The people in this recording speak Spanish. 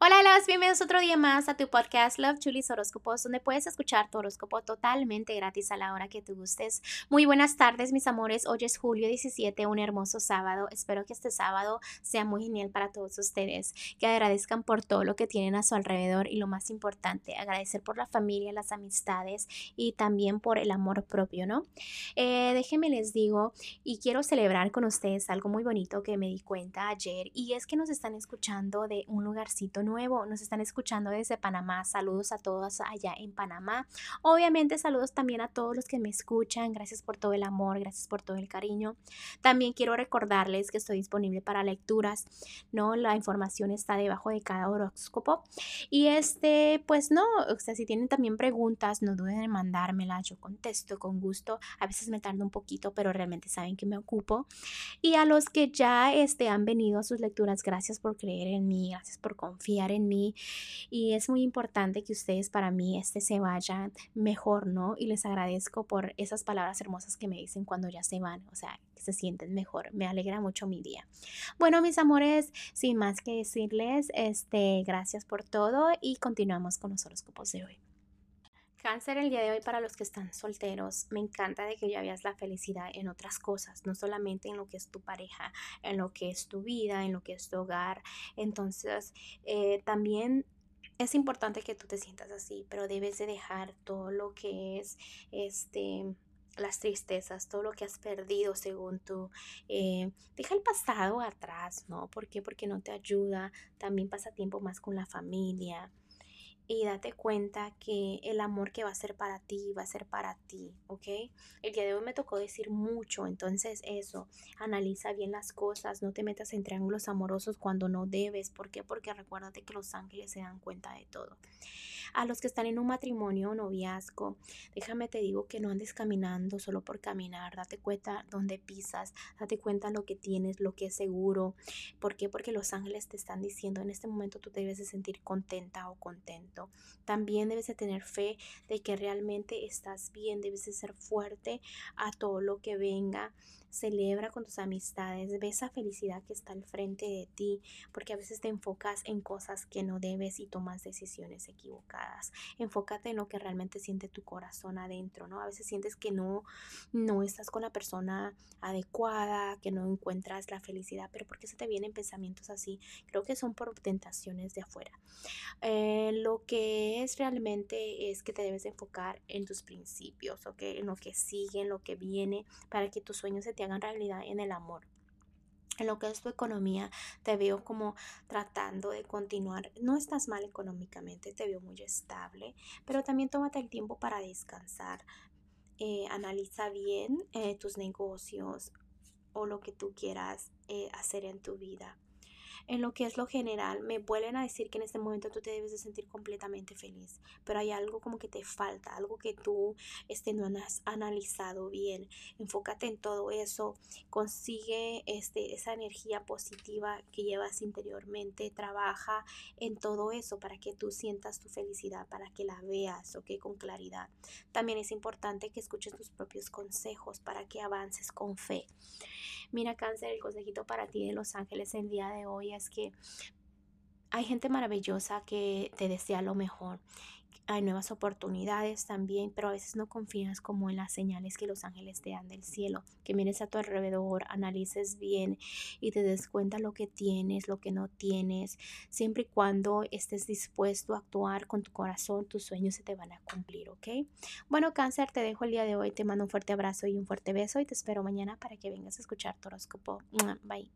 Hola, los bienvenidos otro día más a tu podcast Love Chulis Horóscopos, donde puedes escuchar tu horóscopo totalmente gratis a la hora que tú gustes. Muy buenas tardes, mis amores. Hoy es julio 17, un hermoso sábado. Espero que este sábado sea muy genial para todos ustedes, que agradezcan por todo lo que tienen a su alrededor y lo más importante, agradecer por la familia, las amistades y también por el amor propio, ¿no? Eh, déjenme les digo y quiero celebrar con ustedes algo muy bonito que me di cuenta ayer y es que nos están escuchando de un lugarcito nuevo, nos están escuchando desde Panamá. Saludos a todos allá en Panamá. Obviamente saludos también a todos los que me escuchan. Gracias por todo el amor, gracias por todo el cariño. También quiero recordarles que estoy disponible para lecturas, ¿no? La información está debajo de cada horóscopo. Y este, pues no, o sea, si tienen también preguntas, no duden en mandármela, yo contesto con gusto. A veces me tardo un poquito, pero realmente saben que me ocupo. Y a los que ya este, han venido a sus lecturas, gracias por creer en mí, gracias por confiar en mí y es muy importante que ustedes para mí este se vayan mejor, ¿no? Y les agradezco por esas palabras hermosas que me dicen cuando ya se van, o sea, que se sienten mejor. Me alegra mucho mi día. Bueno, mis amores, sin más que decirles, este, gracias por todo y continuamos con los horóscopos de hoy. Cáncer el día de hoy para los que están solteros. Me encanta de que ya veas la felicidad en otras cosas, no solamente en lo que es tu pareja, en lo que es tu vida, en lo que es tu hogar. Entonces, eh, también es importante que tú te sientas así, pero debes de dejar todo lo que es este las tristezas, todo lo que has perdido según tú. Eh, deja el pasado atrás, ¿no? ¿Por qué? Porque no te ayuda. También pasa tiempo más con la familia y date cuenta que el amor que va a ser para ti va a ser para ti, ¿ok? El día de hoy me tocó decir mucho, entonces eso, analiza bien las cosas, no te metas en triángulos amorosos cuando no debes, ¿por qué? Porque recuérdate que los ángeles se dan cuenta de todo. A los que están en un matrimonio o noviazgo, déjame te digo que no andes caminando solo por caminar, date cuenta dónde pisas, date cuenta lo que tienes, lo que es seguro. ¿Por qué? Porque los ángeles te están diciendo en este momento tú debes de sentir contenta o contento. También debes de tener fe de que realmente estás bien, debes de ser fuerte a todo lo que venga celebra con tus amistades, ve esa felicidad que está al frente de ti, porque a veces te enfocas en cosas que no debes y tomas decisiones equivocadas. Enfócate en lo que realmente siente tu corazón adentro, ¿no? A veces sientes que no, no estás con la persona adecuada, que no encuentras la felicidad, pero ¿por qué se te vienen pensamientos así? Creo que son por tentaciones de afuera. Eh, lo que es realmente es que te debes enfocar en tus principios, ¿ok? En lo que sigue, en lo que viene, para que tus sueños se te hagan realidad en el amor. En lo que es tu economía, te veo como tratando de continuar. No estás mal económicamente, te veo muy estable, pero también tómate el tiempo para descansar. Eh, analiza bien eh, tus negocios o lo que tú quieras eh, hacer en tu vida en lo que es lo general, me vuelven a decir que en este momento tú te debes de sentir completamente feliz, pero hay algo como que te falta, algo que tú este, no has analizado bien. Enfócate en todo eso, consigue este, esa energía positiva que llevas interiormente, trabaja en todo eso para que tú sientas tu felicidad, para que la veas, ok, con claridad. También es importante que escuches tus propios consejos para que avances con fe. Mira, cáncer, el consejito para ti de Los Ángeles el día de hoy es que hay gente maravillosa que te desea lo mejor. Hay nuevas oportunidades también, pero a veces no confías como en las señales que los ángeles te dan del cielo. Que mires a tu alrededor, analices bien y te des cuenta lo que tienes, lo que no tienes. Siempre y cuando estés dispuesto a actuar con tu corazón, tus sueños se te van a cumplir, ¿ok? Bueno, cáncer, te dejo el día de hoy. Te mando un fuerte abrazo y un fuerte beso y te espero mañana para que vengas a escuchar tu horóscopo. Bye.